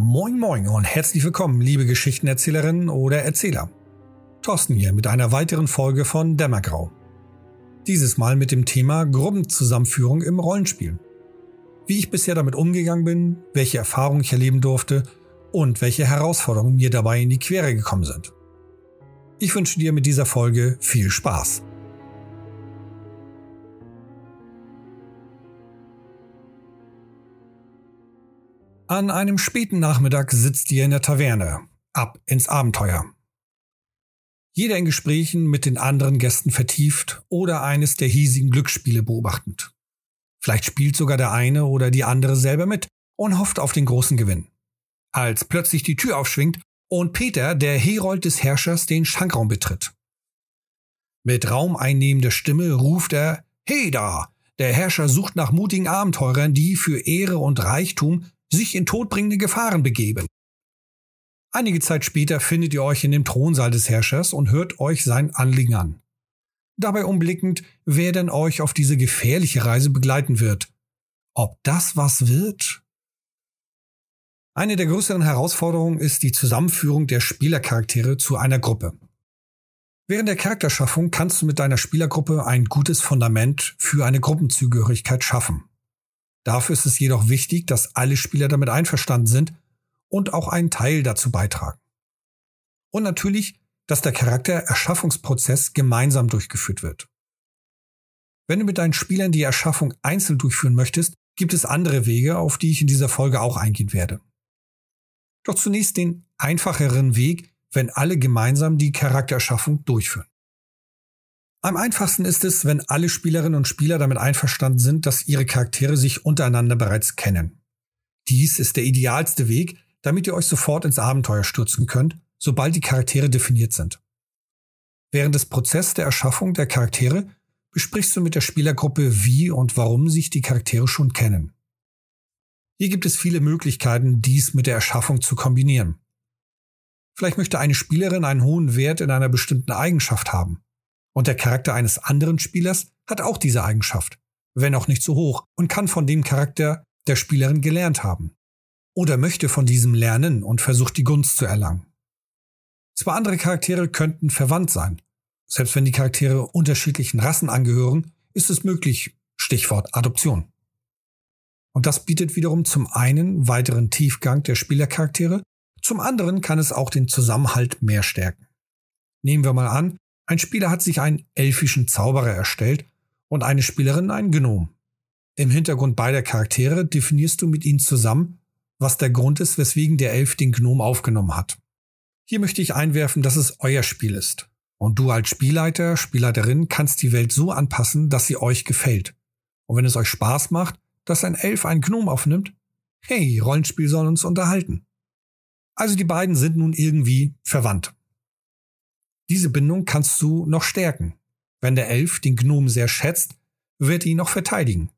Moin Moin und herzlich willkommen, liebe Geschichtenerzählerinnen oder Erzähler. Thorsten hier mit einer weiteren Folge von Dämmergrau. Dieses Mal mit dem Thema Gruppenzusammenführung im Rollenspiel. Wie ich bisher damit umgegangen bin, welche Erfahrungen ich erleben durfte und welche Herausforderungen mir dabei in die Quere gekommen sind. Ich wünsche dir mit dieser Folge viel Spaß. An einem späten Nachmittag sitzt ihr in der Taverne. Ab ins Abenteuer. Jeder in Gesprächen mit den anderen Gästen vertieft oder eines der hiesigen Glücksspiele beobachtend. Vielleicht spielt sogar der eine oder die andere selber mit und hofft auf den großen Gewinn. Als plötzlich die Tür aufschwingt und Peter, der Herold des Herrschers, den Schankraum betritt. Mit raumeinnehmender Stimme ruft er Hey da! Der Herrscher sucht nach mutigen Abenteurern, die für Ehre und Reichtum sich in todbringende Gefahren begeben. Einige Zeit später findet ihr euch in dem Thronsaal des Herrschers und hört euch sein Anliegen an. Dabei umblickend, wer denn euch auf diese gefährliche Reise begleiten wird. Ob das was wird? Eine der größeren Herausforderungen ist die Zusammenführung der Spielercharaktere zu einer Gruppe. Während der Charakterschaffung kannst du mit deiner Spielergruppe ein gutes Fundament für eine Gruppenzugehörigkeit schaffen. Dafür ist es jedoch wichtig, dass alle Spieler damit einverstanden sind und auch einen Teil dazu beitragen. Und natürlich, dass der Charaktererschaffungsprozess gemeinsam durchgeführt wird. Wenn du mit deinen Spielern die Erschaffung einzeln durchführen möchtest, gibt es andere Wege, auf die ich in dieser Folge auch eingehen werde. Doch zunächst den einfacheren Weg, wenn alle gemeinsam die Charaktererschaffung durchführen. Am einfachsten ist es, wenn alle Spielerinnen und Spieler damit einverstanden sind, dass ihre Charaktere sich untereinander bereits kennen. Dies ist der idealste Weg, damit ihr euch sofort ins Abenteuer stürzen könnt, sobald die Charaktere definiert sind. Während des Prozesses der Erschaffung der Charaktere besprichst du mit der Spielergruppe, wie und warum sich die Charaktere schon kennen. Hier gibt es viele Möglichkeiten, dies mit der Erschaffung zu kombinieren. Vielleicht möchte eine Spielerin einen hohen Wert in einer bestimmten Eigenschaft haben. Und der Charakter eines anderen Spielers hat auch diese Eigenschaft, wenn auch nicht so hoch, und kann von dem Charakter der Spielerin gelernt haben. Oder möchte von diesem lernen und versucht die Gunst zu erlangen. Zwei andere Charaktere könnten verwandt sein. Selbst wenn die Charaktere unterschiedlichen Rassen angehören, ist es möglich, Stichwort Adoption. Und das bietet wiederum zum einen weiteren Tiefgang der Spielercharaktere, zum anderen kann es auch den Zusammenhalt mehr stärken. Nehmen wir mal an, ein Spieler hat sich einen elfischen Zauberer erstellt und eine Spielerin einen Gnom. Im Hintergrund beider Charaktere definierst du mit ihnen zusammen, was der Grund ist, weswegen der Elf den Gnom aufgenommen hat. Hier möchte ich einwerfen, dass es euer Spiel ist. Und du als Spielleiter, Spielleiterin kannst die Welt so anpassen, dass sie euch gefällt. Und wenn es euch Spaß macht, dass ein Elf einen Gnom aufnimmt, hey, Rollenspiel soll uns unterhalten. Also die beiden sind nun irgendwie verwandt. Diese Bindung kannst du noch stärken. Wenn der Elf den Gnom sehr schätzt, wird ihn noch verteidigen.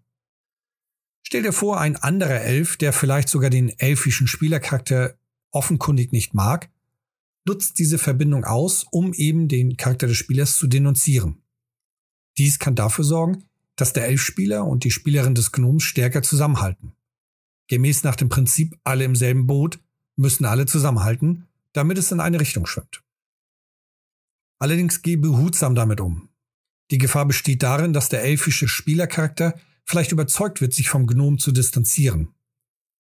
Stell dir vor, ein anderer Elf, der vielleicht sogar den elfischen Spielercharakter offenkundig nicht mag, nutzt diese Verbindung aus, um eben den Charakter des Spielers zu denunzieren. Dies kann dafür sorgen, dass der Elfspieler und die Spielerin des Gnoms stärker zusammenhalten. Gemäß nach dem Prinzip alle im selben Boot müssen alle zusammenhalten, damit es in eine Richtung schwimmt. Allerdings geh behutsam damit um. Die Gefahr besteht darin, dass der elfische Spielercharakter vielleicht überzeugt wird, sich vom Gnom zu distanzieren.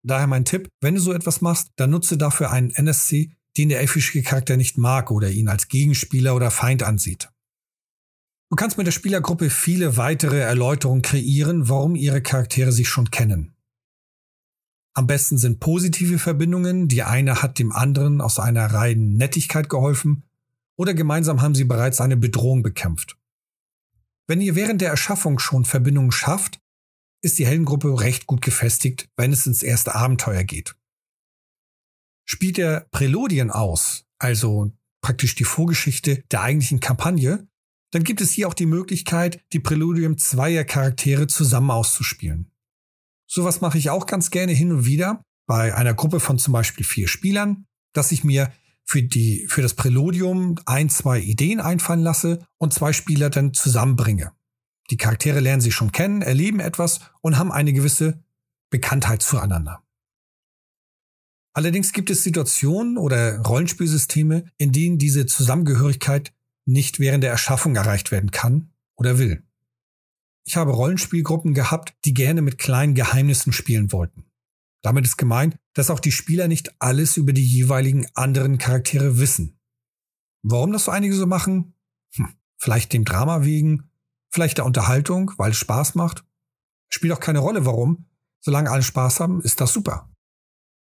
Daher mein Tipp, wenn du so etwas machst, dann nutze dafür einen NSC, den der elfische Charakter nicht mag oder ihn als Gegenspieler oder Feind ansieht. Du kannst mit der Spielergruppe viele weitere Erläuterungen kreieren, warum ihre Charaktere sich schon kennen. Am besten sind positive Verbindungen, die eine hat dem anderen aus einer reinen Nettigkeit geholfen oder gemeinsam haben sie bereits eine Bedrohung bekämpft. Wenn ihr während der Erschaffung schon Verbindungen schafft, ist die Heldengruppe recht gut gefestigt, wenn es ins erste Abenteuer geht. Spielt ihr Präludien aus, also praktisch die Vorgeschichte der eigentlichen Kampagne, dann gibt es hier auch die Möglichkeit, die Präludium zweier Charaktere zusammen auszuspielen. Sowas mache ich auch ganz gerne hin und wieder bei einer Gruppe von zum Beispiel vier Spielern, dass ich mir für die, für das Präludium ein, zwei Ideen einfallen lasse und zwei Spieler dann zusammenbringe. Die Charaktere lernen sich schon kennen, erleben etwas und haben eine gewisse Bekanntheit zueinander. Allerdings gibt es Situationen oder Rollenspielsysteme, in denen diese Zusammengehörigkeit nicht während der Erschaffung erreicht werden kann oder will. Ich habe Rollenspielgruppen gehabt, die gerne mit kleinen Geheimnissen spielen wollten. Damit ist gemeint, dass auch die Spieler nicht alles über die jeweiligen anderen Charaktere wissen. Warum das so einige so machen? Hm, vielleicht dem Drama wegen, vielleicht der Unterhaltung, weil es Spaß macht. Spielt auch keine Rolle, warum. Solange alle Spaß haben, ist das super.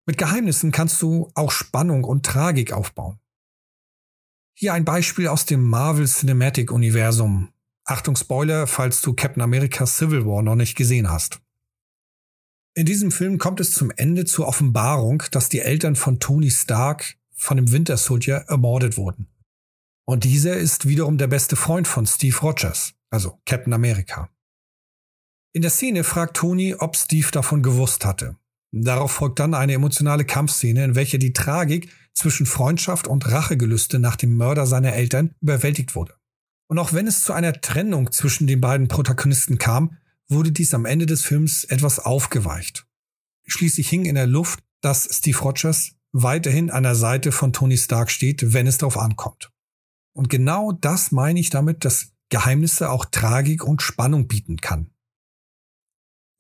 Mit Geheimnissen kannst du auch Spannung und Tragik aufbauen. Hier ein Beispiel aus dem Marvel Cinematic Universum. Achtung Spoiler, falls du Captain America Civil War noch nicht gesehen hast. In diesem Film kommt es zum Ende zur Offenbarung, dass die Eltern von Tony Stark von dem Winter Soldier ermordet wurden. Und dieser ist wiederum der beste Freund von Steve Rogers, also Captain America. In der Szene fragt Tony, ob Steve davon gewusst hatte. Darauf folgt dann eine emotionale Kampfszene, in welcher die Tragik zwischen Freundschaft und Rachegelüste nach dem Mörder seiner Eltern überwältigt wurde. Und auch wenn es zu einer Trennung zwischen den beiden Protagonisten kam, wurde dies am Ende des Films etwas aufgeweicht. Schließlich hing in der Luft, dass Steve Rogers weiterhin an der Seite von Tony Stark steht, wenn es darauf ankommt. Und genau das meine ich damit, dass Geheimnisse auch Tragik und Spannung bieten kann.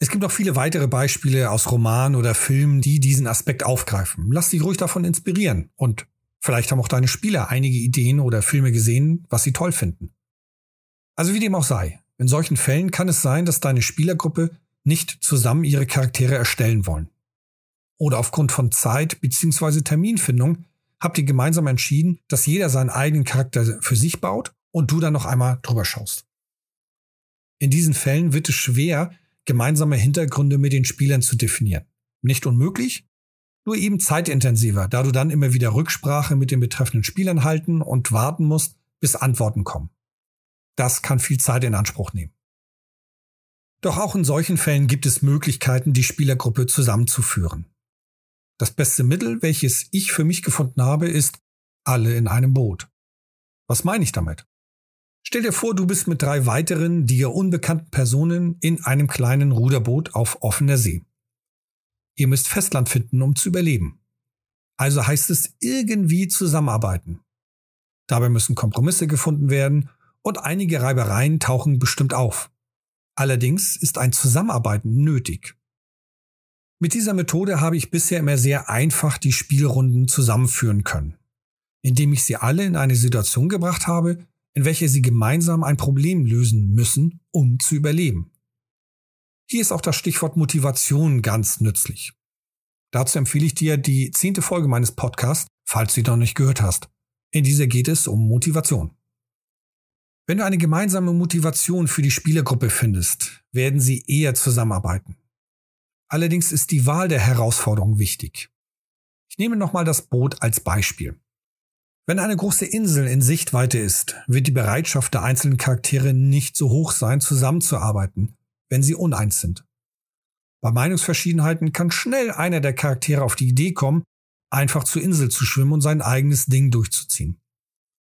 Es gibt auch viele weitere Beispiele aus Romanen oder Filmen, die diesen Aspekt aufgreifen. Lass dich ruhig davon inspirieren und vielleicht haben auch deine Spieler einige Ideen oder Filme gesehen, was sie toll finden. Also wie dem auch sei, in solchen Fällen kann es sein, dass deine Spielergruppe nicht zusammen ihre Charaktere erstellen wollen. Oder aufgrund von Zeit bzw. Terminfindung habt ihr gemeinsam entschieden, dass jeder seinen eigenen Charakter für sich baut und du dann noch einmal drüber schaust. In diesen Fällen wird es schwer, gemeinsame Hintergründe mit den Spielern zu definieren. Nicht unmöglich, nur eben zeitintensiver, da du dann immer wieder Rücksprache mit den betreffenden Spielern halten und warten musst, bis Antworten kommen. Das kann viel Zeit in Anspruch nehmen. Doch auch in solchen Fällen gibt es Möglichkeiten, die Spielergruppe zusammenzuführen. Das beste Mittel, welches ich für mich gefunden habe, ist alle in einem Boot. Was meine ich damit? Stell dir vor, du bist mit drei weiteren dir unbekannten Personen in einem kleinen Ruderboot auf offener See. Ihr müsst Festland finden, um zu überleben. Also heißt es irgendwie zusammenarbeiten. Dabei müssen Kompromisse gefunden werden und einige Reibereien tauchen bestimmt auf. Allerdings ist ein Zusammenarbeiten nötig. Mit dieser Methode habe ich bisher immer sehr einfach die Spielrunden zusammenführen können, indem ich sie alle in eine Situation gebracht habe, in welcher sie gemeinsam ein Problem lösen müssen, um zu überleben. Hier ist auch das Stichwort Motivation ganz nützlich. Dazu empfehle ich dir die zehnte Folge meines Podcasts, falls du sie noch nicht gehört hast. In dieser geht es um Motivation. Wenn du eine gemeinsame Motivation für die Spielergruppe findest, werden sie eher zusammenarbeiten. Allerdings ist die Wahl der Herausforderung wichtig. Ich nehme nochmal das Boot als Beispiel. Wenn eine große Insel in Sichtweite ist, wird die Bereitschaft der einzelnen Charaktere nicht so hoch sein, zusammenzuarbeiten, wenn sie uneins sind. Bei Meinungsverschiedenheiten kann schnell einer der Charaktere auf die Idee kommen, einfach zur Insel zu schwimmen und sein eigenes Ding durchzuziehen.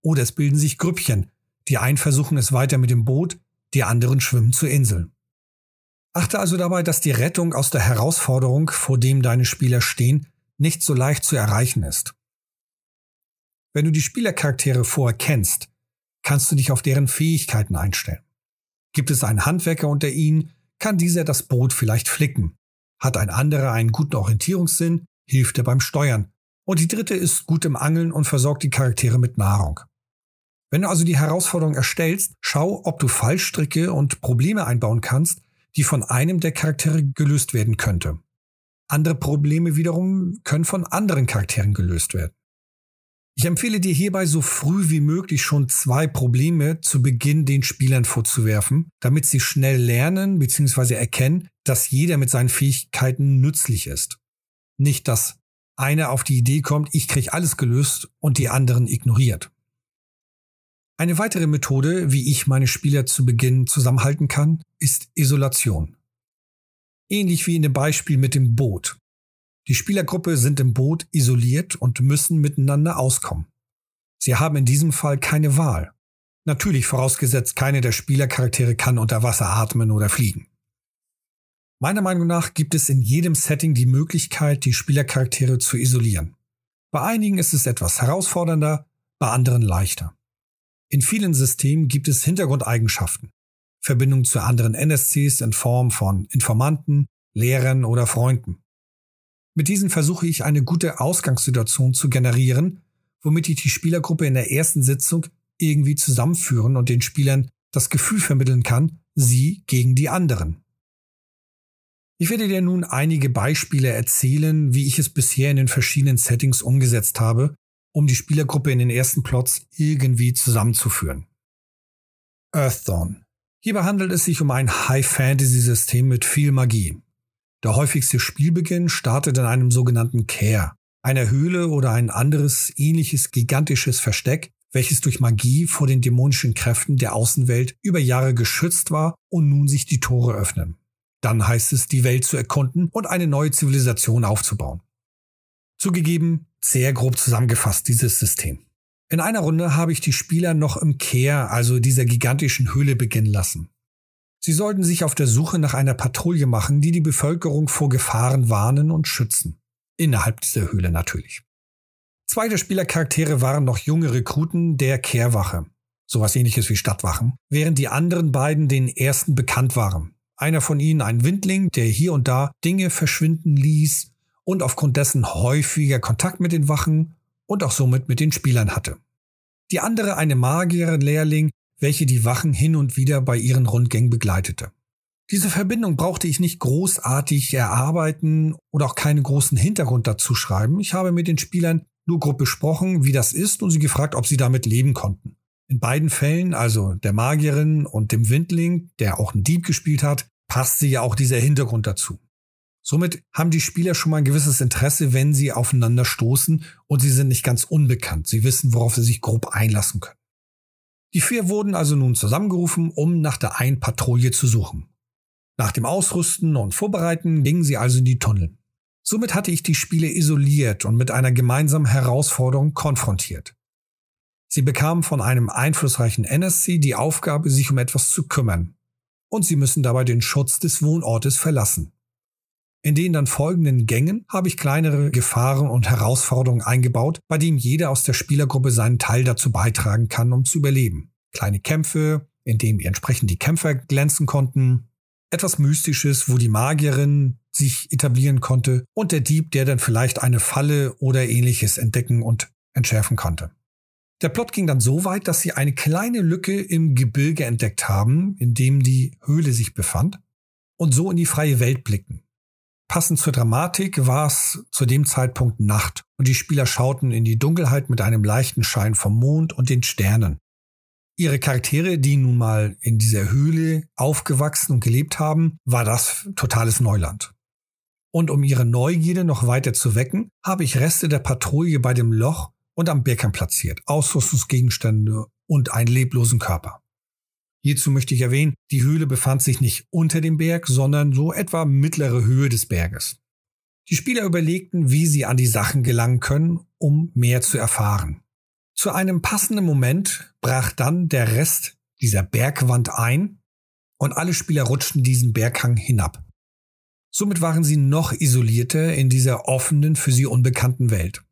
Oder es bilden sich Grüppchen, die einen versuchen es weiter mit dem Boot, die anderen schwimmen zur Insel. Achte also dabei, dass die Rettung aus der Herausforderung, vor dem deine Spieler stehen, nicht so leicht zu erreichen ist. Wenn du die Spielercharaktere vorher kennst, kannst du dich auf deren Fähigkeiten einstellen. Gibt es einen Handwerker unter ihnen, kann dieser das Boot vielleicht flicken. Hat ein anderer einen guten Orientierungssinn, hilft er beim Steuern. Und die dritte ist gut im Angeln und versorgt die Charaktere mit Nahrung. Wenn du also die Herausforderung erstellst, schau, ob du Fallstricke und Probleme einbauen kannst, die von einem der Charaktere gelöst werden könnte. Andere Probleme wiederum können von anderen Charakteren gelöst werden. Ich empfehle dir hierbei so früh wie möglich schon zwei Probleme zu Beginn den Spielern vorzuwerfen, damit sie schnell lernen bzw. erkennen, dass jeder mit seinen Fähigkeiten nützlich ist. Nicht, dass einer auf die Idee kommt, ich krieg alles gelöst und die anderen ignoriert. Eine weitere Methode, wie ich meine Spieler zu Beginn zusammenhalten kann, ist Isolation. Ähnlich wie in dem Beispiel mit dem Boot. Die Spielergruppe sind im Boot isoliert und müssen miteinander auskommen. Sie haben in diesem Fall keine Wahl. Natürlich vorausgesetzt, keine der Spielercharaktere kann unter Wasser atmen oder fliegen. Meiner Meinung nach gibt es in jedem Setting die Möglichkeit, die Spielercharaktere zu isolieren. Bei einigen ist es etwas herausfordernder, bei anderen leichter. In vielen Systemen gibt es Hintergrundeigenschaften, Verbindung zu anderen NSCs in Form von Informanten, Lehrern oder Freunden. Mit diesen versuche ich eine gute Ausgangssituation zu generieren, womit ich die Spielergruppe in der ersten Sitzung irgendwie zusammenführen und den Spielern das Gefühl vermitteln kann, sie gegen die anderen. Ich werde dir nun einige Beispiele erzählen, wie ich es bisher in den verschiedenen Settings umgesetzt habe, um die Spielergruppe in den ersten Plots irgendwie zusammenzuführen. Earthdawn. Hierbei handelt es sich um ein High-Fantasy-System mit viel Magie. Der häufigste Spielbeginn startet in einem sogenannten Care, einer Höhle oder ein anderes ähnliches gigantisches Versteck, welches durch Magie vor den dämonischen Kräften der Außenwelt über Jahre geschützt war und nun sich die Tore öffnen. Dann heißt es, die Welt zu erkunden und eine neue Zivilisation aufzubauen. Zugegeben, sehr grob zusammengefasst dieses System. In einer Runde habe ich die Spieler noch im Kehr, also dieser gigantischen Höhle, beginnen lassen. Sie sollten sich auf der Suche nach einer Patrouille machen, die die Bevölkerung vor Gefahren warnen und schützen. Innerhalb dieser Höhle natürlich. Zwei der Spielercharaktere waren noch junge Rekruten der Kehrwache, sowas ähnliches wie Stadtwachen, während die anderen beiden den ersten bekannt waren. Einer von ihnen ein Windling, der hier und da Dinge verschwinden ließ und aufgrund dessen häufiger Kontakt mit den Wachen und auch somit mit den Spielern hatte. Die andere eine Magierin-Lehrling, welche die Wachen hin und wieder bei ihren Rundgängen begleitete. Diese Verbindung brauchte ich nicht großartig erarbeiten oder auch keinen großen Hintergrund dazu schreiben. Ich habe mit den Spielern nur grob besprochen, wie das ist und sie gefragt, ob sie damit leben konnten. In beiden Fällen, also der Magierin und dem Windling, der auch einen Dieb gespielt hat, passte ja auch dieser Hintergrund dazu. Somit haben die Spieler schon mal ein gewisses Interesse, wenn sie aufeinander stoßen und sie sind nicht ganz unbekannt. Sie wissen, worauf sie sich grob einlassen können. Die vier wurden also nun zusammengerufen, um nach der einen Patrouille zu suchen. Nach dem Ausrüsten und Vorbereiten gingen sie also in die Tunnel. Somit hatte ich die Spieler isoliert und mit einer gemeinsamen Herausforderung konfrontiert. Sie bekamen von einem einflussreichen NSC die Aufgabe, sich um etwas zu kümmern, und sie müssen dabei den Schutz des Wohnortes verlassen. In den dann folgenden Gängen habe ich kleinere Gefahren und Herausforderungen eingebaut, bei denen jeder aus der Spielergruppe seinen Teil dazu beitragen kann, um zu überleben. Kleine Kämpfe, in denen entsprechend die Kämpfer glänzen konnten, etwas Mystisches, wo die Magierin sich etablieren konnte und der Dieb, der dann vielleicht eine Falle oder ähnliches entdecken und entschärfen konnte. Der Plot ging dann so weit, dass sie eine kleine Lücke im Gebirge entdeckt haben, in dem die Höhle sich befand, und so in die freie Welt blickten. Passend zur Dramatik war es zu dem Zeitpunkt Nacht und die Spieler schauten in die Dunkelheit mit einem leichten Schein vom Mond und den Sternen. Ihre Charaktere, die nun mal in dieser Höhle aufgewachsen und gelebt haben, war das totales Neuland. Und um ihre Neugierde noch weiter zu wecken, habe ich Reste der Patrouille bei dem Loch und am Bergkamm platziert, Ausrüstungsgegenstände und einen leblosen Körper. Hierzu möchte ich erwähnen, die Höhle befand sich nicht unter dem Berg, sondern so etwa mittlere Höhe des Berges. Die Spieler überlegten, wie sie an die Sachen gelangen können, um mehr zu erfahren. Zu einem passenden Moment brach dann der Rest dieser Bergwand ein und alle Spieler rutschten diesen Berghang hinab. Somit waren sie noch isolierter in dieser offenen, für sie unbekannten Welt.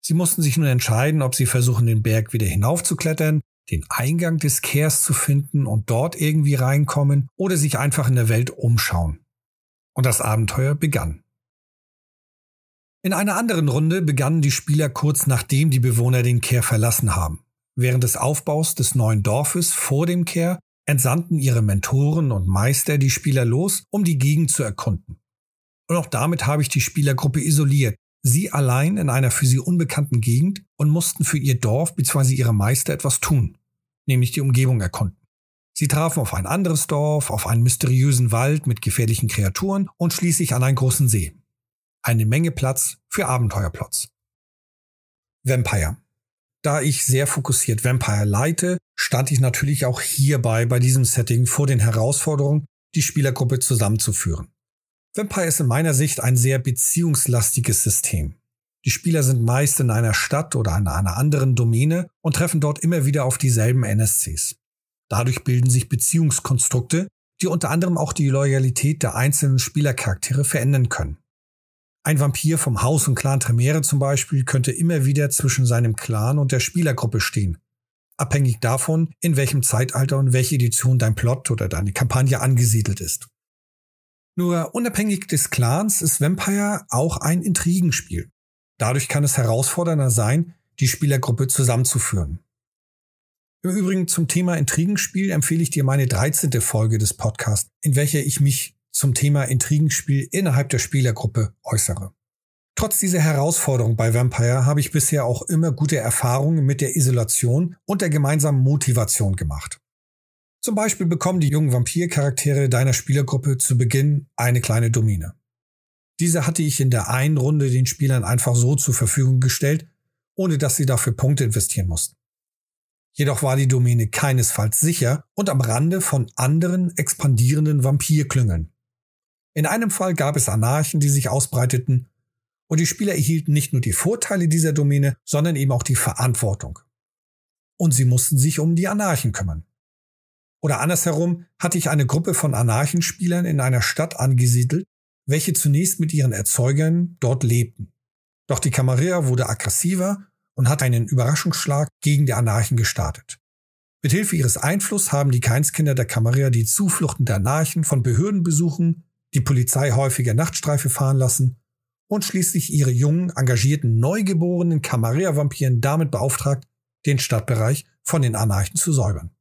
Sie mussten sich nun entscheiden, ob sie versuchen, den Berg wieder hinaufzuklettern, den Eingang des Kehrs zu finden und dort irgendwie reinkommen oder sich einfach in der Welt umschauen. Und das Abenteuer begann. In einer anderen Runde begannen die Spieler kurz nachdem die Bewohner den Kehr verlassen haben. Während des Aufbaus des neuen Dorfes vor dem Kehr entsandten ihre Mentoren und Meister die Spieler los, um die Gegend zu erkunden. Und auch damit habe ich die Spielergruppe isoliert, sie allein in einer für sie unbekannten Gegend und mussten für ihr Dorf bzw. ihre Meister etwas tun, nämlich die Umgebung erkunden. Sie trafen auf ein anderes Dorf, auf einen mysteriösen Wald mit gefährlichen Kreaturen und schließlich an einen großen See. Eine Menge Platz für Abenteuerplots. Vampire. Da ich sehr fokussiert Vampire leite, stand ich natürlich auch hierbei bei diesem Setting vor den Herausforderungen, die Spielergruppe zusammenzuführen. Vampire ist in meiner Sicht ein sehr beziehungslastiges System. Die Spieler sind meist in einer Stadt oder in einer anderen Domäne und treffen dort immer wieder auf dieselben NSCs. Dadurch bilden sich Beziehungskonstrukte, die unter anderem auch die Loyalität der einzelnen Spielercharaktere verändern können. Ein Vampir vom Haus und Clan Tremere zum Beispiel könnte immer wieder zwischen seinem Clan und der Spielergruppe stehen, abhängig davon, in welchem Zeitalter und welche Edition dein Plot oder deine Kampagne angesiedelt ist. Nur unabhängig des Clans ist Vampire auch ein Intrigenspiel. Dadurch kann es herausfordernder sein, die Spielergruppe zusammenzuführen. Im Übrigen zum Thema Intrigenspiel empfehle ich dir meine 13. Folge des Podcasts, in welcher ich mich zum Thema Intrigenspiel innerhalb der Spielergruppe äußere. Trotz dieser Herausforderung bei Vampire habe ich bisher auch immer gute Erfahrungen mit der Isolation und der gemeinsamen Motivation gemacht. Zum Beispiel bekommen die jungen Vampircharaktere deiner Spielergruppe zu Beginn eine kleine Domine. Diese hatte ich in der einen Runde den Spielern einfach so zur Verfügung gestellt, ohne dass sie dafür Punkte investieren mussten. Jedoch war die Domäne keinesfalls sicher und am Rande von anderen expandierenden Vampirklüngeln. In einem Fall gab es Anarchen, die sich ausbreiteten, und die Spieler erhielten nicht nur die Vorteile dieser Domäne, sondern eben auch die Verantwortung. Und sie mussten sich um die Anarchen kümmern. Oder andersherum hatte ich eine Gruppe von Anarchenspielern in einer Stadt angesiedelt, welche zunächst mit ihren Erzeugern dort lebten. Doch die Camarilla wurde aggressiver und hat einen Überraschungsschlag gegen die Anarchen gestartet. Mithilfe ihres Einflusses haben die Keinskinder der Camarilla die Zufluchten der Anarchen von Behörden besuchen, die Polizei häufiger Nachtstreife fahren lassen und schließlich ihre jungen, engagierten, neugeborenen Camarilla-Vampiren damit beauftragt, den Stadtbereich von den Anarchen zu säubern.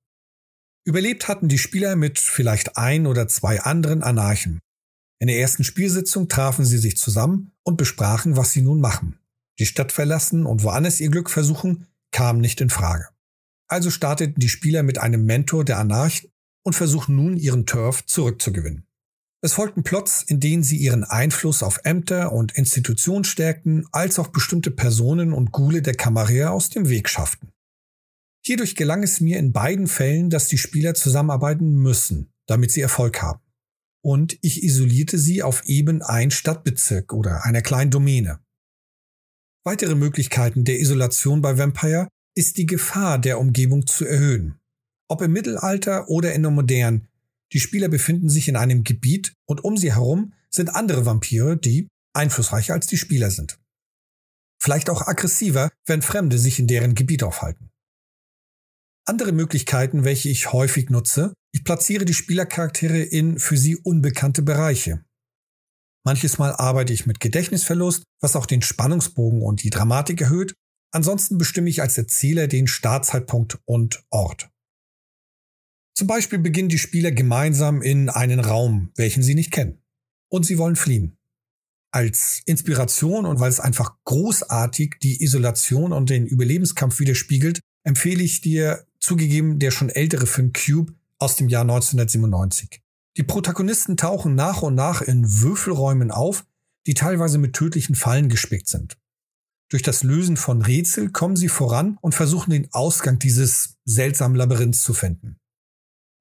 Überlebt hatten die Spieler mit vielleicht ein oder zwei anderen Anarchen, in der ersten Spielsitzung trafen sie sich zusammen und besprachen, was sie nun machen. Die Stadt verlassen und woanders ihr Glück versuchen, kam nicht in Frage. Also starteten die Spieler mit einem Mentor der Anarchen und versuchen nun ihren Turf zurückzugewinnen. Es folgten Plots, in denen sie ihren Einfluss auf Ämter und Institutionen stärkten, als auch bestimmte Personen und Gule der Camarilla aus dem Weg schafften. Hierdurch gelang es mir in beiden Fällen, dass die Spieler zusammenarbeiten müssen, damit sie Erfolg haben und ich isolierte sie auf eben ein Stadtbezirk oder einer kleinen Domäne. Weitere Möglichkeiten der Isolation bei Vampire ist die Gefahr der Umgebung zu erhöhen. Ob im Mittelalter oder in der Modernen, die Spieler befinden sich in einem Gebiet und um sie herum sind andere Vampire, die einflussreicher als die Spieler sind. Vielleicht auch aggressiver, wenn Fremde sich in deren Gebiet aufhalten. Andere Möglichkeiten, welche ich häufig nutze, ich platziere die Spielercharaktere in für sie unbekannte Bereiche. Manches Mal arbeite ich mit Gedächtnisverlust, was auch den Spannungsbogen und die Dramatik erhöht. Ansonsten bestimme ich als Erzähler den Startzeitpunkt und Ort. Zum Beispiel beginnen die Spieler gemeinsam in einen Raum, welchen sie nicht kennen. Und sie wollen fliehen. Als Inspiration und weil es einfach großartig die Isolation und den Überlebenskampf widerspiegelt, empfehle ich dir zugegeben der schon ältere Film Cube aus dem Jahr 1997. Die Protagonisten tauchen nach und nach in Würfelräumen auf, die teilweise mit tödlichen Fallen gespickt sind. Durch das Lösen von Rätsel kommen sie voran und versuchen den Ausgang dieses seltsamen Labyrinths zu finden.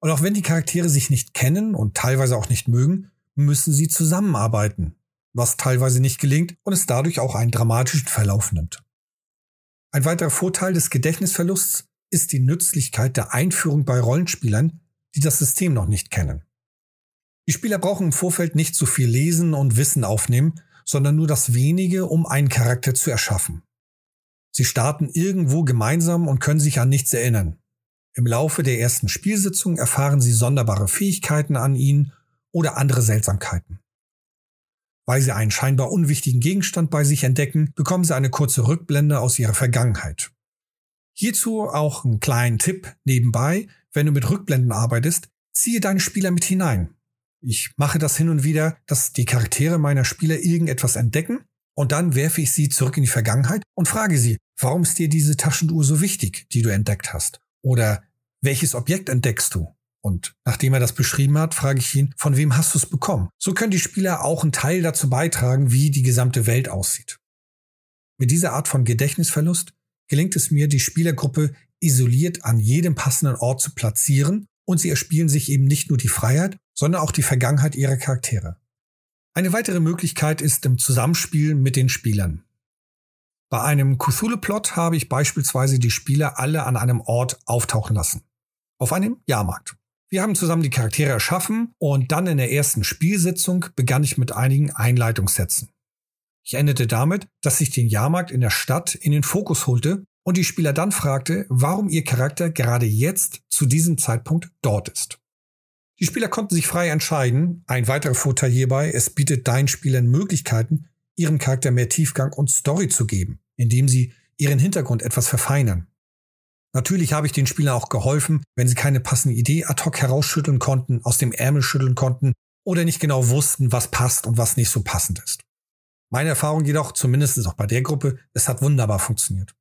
Und auch wenn die Charaktere sich nicht kennen und teilweise auch nicht mögen, müssen sie zusammenarbeiten, was teilweise nicht gelingt und es dadurch auch einen dramatischen Verlauf nimmt. Ein weiterer Vorteil des Gedächtnisverlusts ist die Nützlichkeit der Einführung bei Rollenspielern, die das System noch nicht kennen. Die Spieler brauchen im Vorfeld nicht so viel lesen und Wissen aufnehmen, sondern nur das wenige, um einen Charakter zu erschaffen. Sie starten irgendwo gemeinsam und können sich an nichts erinnern. Im Laufe der ersten Spielsitzung erfahren sie sonderbare Fähigkeiten an ihnen oder andere Seltsamkeiten. Weil sie einen scheinbar unwichtigen Gegenstand bei sich entdecken, bekommen sie eine kurze Rückblende aus ihrer Vergangenheit. Hierzu auch einen kleinen Tipp nebenbei. Wenn du mit Rückblenden arbeitest, ziehe deine Spieler mit hinein. Ich mache das hin und wieder, dass die Charaktere meiner Spieler irgendetwas entdecken und dann werfe ich sie zurück in die Vergangenheit und frage sie, warum ist dir diese Taschenuhr so wichtig, die du entdeckt hast? Oder welches Objekt entdeckst du? Und nachdem er das beschrieben hat, frage ich ihn, von wem hast du es bekommen? So können die Spieler auch einen Teil dazu beitragen, wie die gesamte Welt aussieht. Mit dieser Art von Gedächtnisverlust gelingt es mir, die Spielergruppe isoliert an jedem passenden Ort zu platzieren und sie erspielen sich eben nicht nur die Freiheit, sondern auch die Vergangenheit ihrer Charaktere. Eine weitere Möglichkeit ist im Zusammenspiel mit den Spielern. Bei einem Cthulhu-Plot habe ich beispielsweise die Spieler alle an einem Ort auftauchen lassen. Auf einem Jahrmarkt. Wir haben zusammen die Charaktere erschaffen und dann in der ersten Spielsitzung begann ich mit einigen Einleitungssätzen. Ich endete damit, dass ich den Jahrmarkt in der Stadt in den Fokus holte und die Spieler dann fragte, warum ihr Charakter gerade jetzt zu diesem Zeitpunkt dort ist. Die Spieler konnten sich frei entscheiden. Ein weiterer Vorteil hierbei, es bietet deinen Spielern Möglichkeiten, ihrem Charakter mehr Tiefgang und Story zu geben, indem sie ihren Hintergrund etwas verfeinern. Natürlich habe ich den Spielern auch geholfen, wenn sie keine passende Idee ad hoc herausschütteln konnten, aus dem Ärmel schütteln konnten oder nicht genau wussten, was passt und was nicht so passend ist. Meine Erfahrung jedoch, zumindest auch bei der Gruppe, es hat wunderbar funktioniert.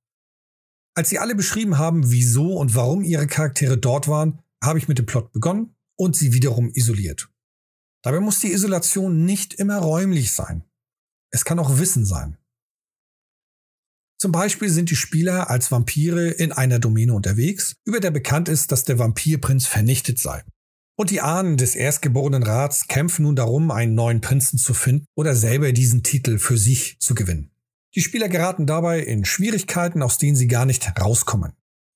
Als sie alle beschrieben haben, wieso und warum ihre Charaktere dort waren, habe ich mit dem Plot begonnen und sie wiederum isoliert. Dabei muss die Isolation nicht immer räumlich sein. Es kann auch Wissen sein. Zum Beispiel sind die Spieler als Vampire in einer Domäne unterwegs, über der bekannt ist, dass der Vampirprinz vernichtet sei. Und die Ahnen des erstgeborenen Rats kämpfen nun darum, einen neuen Prinzen zu finden oder selber diesen Titel für sich zu gewinnen. Die Spieler geraten dabei in Schwierigkeiten, aus denen sie gar nicht rauskommen.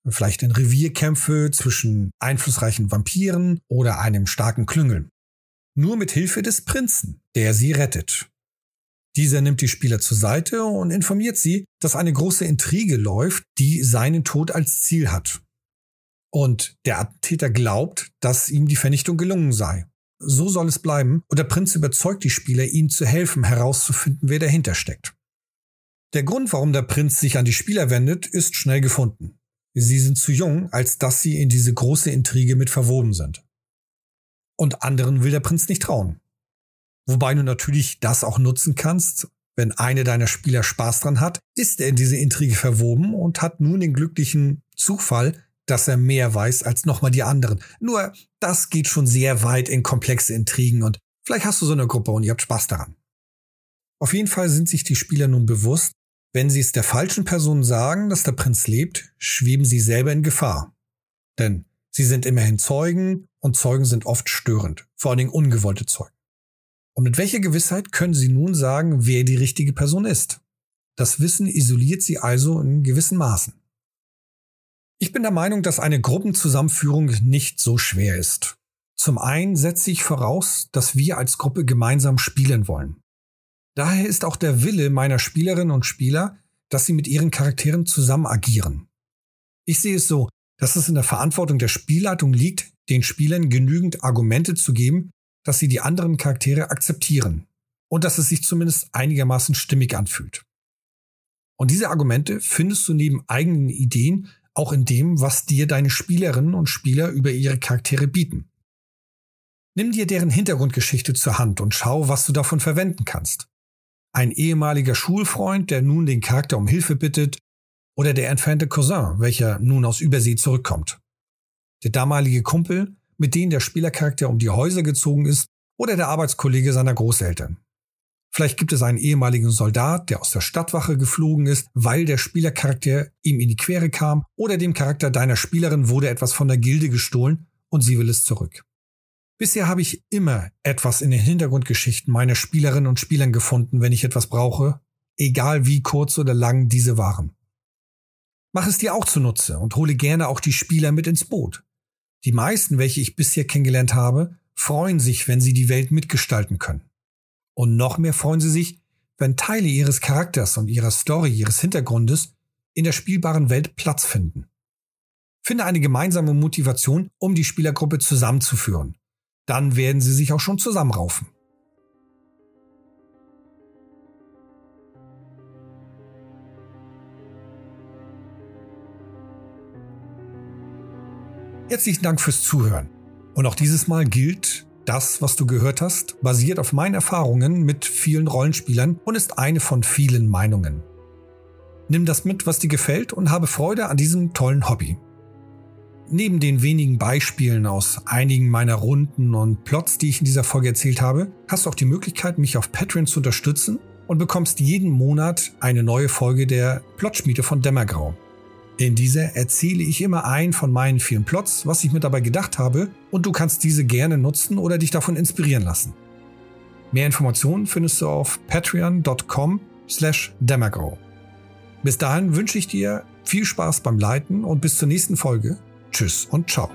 Vielleicht in Revierkämpfe zwischen einflussreichen Vampiren oder einem starken Klüngel. Nur mit Hilfe des Prinzen, der sie rettet. Dieser nimmt die Spieler zur Seite und informiert sie, dass eine große Intrige läuft, die seinen Tod als Ziel hat. Und der Attentäter glaubt, dass ihm die Vernichtung gelungen sei. So soll es bleiben und der Prinz überzeugt die Spieler, ihnen zu helfen, herauszufinden, wer dahinter steckt. Der Grund, warum der Prinz sich an die Spieler wendet, ist schnell gefunden. Sie sind zu jung, als dass sie in diese große Intrige mit verwoben sind. Und anderen will der Prinz nicht trauen. Wobei du natürlich das auch nutzen kannst, wenn eine deiner Spieler Spaß dran hat, ist er in diese Intrige verwoben und hat nun den glücklichen Zufall, dass er mehr weiß als nochmal die anderen. Nur, das geht schon sehr weit in komplexe Intrigen und vielleicht hast du so eine Gruppe und ihr habt Spaß daran. Auf jeden Fall sind sich die Spieler nun bewusst, wenn sie es der falschen Person sagen, dass der Prinz lebt, schweben sie selber in Gefahr. Denn sie sind immerhin Zeugen und Zeugen sind oft störend, vor allen Dingen ungewollte Zeugen. Und mit welcher Gewissheit können sie nun sagen, wer die richtige Person ist? Das Wissen isoliert sie also in gewissen Maßen. Ich bin der Meinung, dass eine Gruppenzusammenführung nicht so schwer ist. Zum einen setze ich voraus, dass wir als Gruppe gemeinsam spielen wollen. Daher ist auch der Wille meiner Spielerinnen und Spieler, dass sie mit ihren Charakteren zusammen agieren. Ich sehe es so, dass es in der Verantwortung der Spielleitung liegt, den Spielern genügend Argumente zu geben, dass sie die anderen Charaktere akzeptieren und dass es sich zumindest einigermaßen stimmig anfühlt. Und diese Argumente findest du neben eigenen Ideen auch in dem, was dir deine Spielerinnen und Spieler über ihre Charaktere bieten. Nimm dir deren Hintergrundgeschichte zur Hand und schau, was du davon verwenden kannst. Ein ehemaliger Schulfreund, der nun den Charakter um Hilfe bittet, oder der entfernte Cousin, welcher nun aus Übersee zurückkommt. Der damalige Kumpel, mit dem der Spielercharakter um die Häuser gezogen ist, oder der Arbeitskollege seiner Großeltern. Vielleicht gibt es einen ehemaligen Soldat, der aus der Stadtwache geflogen ist, weil der Spielercharakter ihm in die Quere kam, oder dem Charakter deiner Spielerin wurde etwas von der Gilde gestohlen und sie will es zurück. Bisher habe ich immer etwas in den Hintergrundgeschichten meiner Spielerinnen und Spielern gefunden, wenn ich etwas brauche, egal wie kurz oder lang diese waren. Mach es dir auch zunutze und hole gerne auch die Spieler mit ins Boot. Die meisten, welche ich bisher kennengelernt habe, freuen sich, wenn sie die Welt mitgestalten können. Und noch mehr freuen sie sich, wenn Teile ihres Charakters und ihrer Story, ihres Hintergrundes in der spielbaren Welt Platz finden. Finde eine gemeinsame Motivation, um die Spielergruppe zusammenzuführen. Dann werden sie sich auch schon zusammenraufen. Herzlichen Dank fürs Zuhören. Und auch dieses Mal gilt, das, was du gehört hast, basiert auf meinen Erfahrungen mit vielen Rollenspielern und ist eine von vielen Meinungen. Nimm das mit, was dir gefällt und habe Freude an diesem tollen Hobby. Neben den wenigen Beispielen aus einigen meiner Runden und Plots, die ich in dieser Folge erzählt habe, hast du auch die Möglichkeit, mich auf Patreon zu unterstützen und bekommst jeden Monat eine neue Folge der Plotschmiede von Dämmergrau. In dieser erzähle ich immer ein von meinen vielen Plots, was ich mir dabei gedacht habe, und du kannst diese gerne nutzen oder dich davon inspirieren lassen. Mehr Informationen findest du auf patreon.com slash demagow. Bis dahin wünsche ich dir viel Spaß beim Leiten und bis zur nächsten Folge. Tschüss und ciao.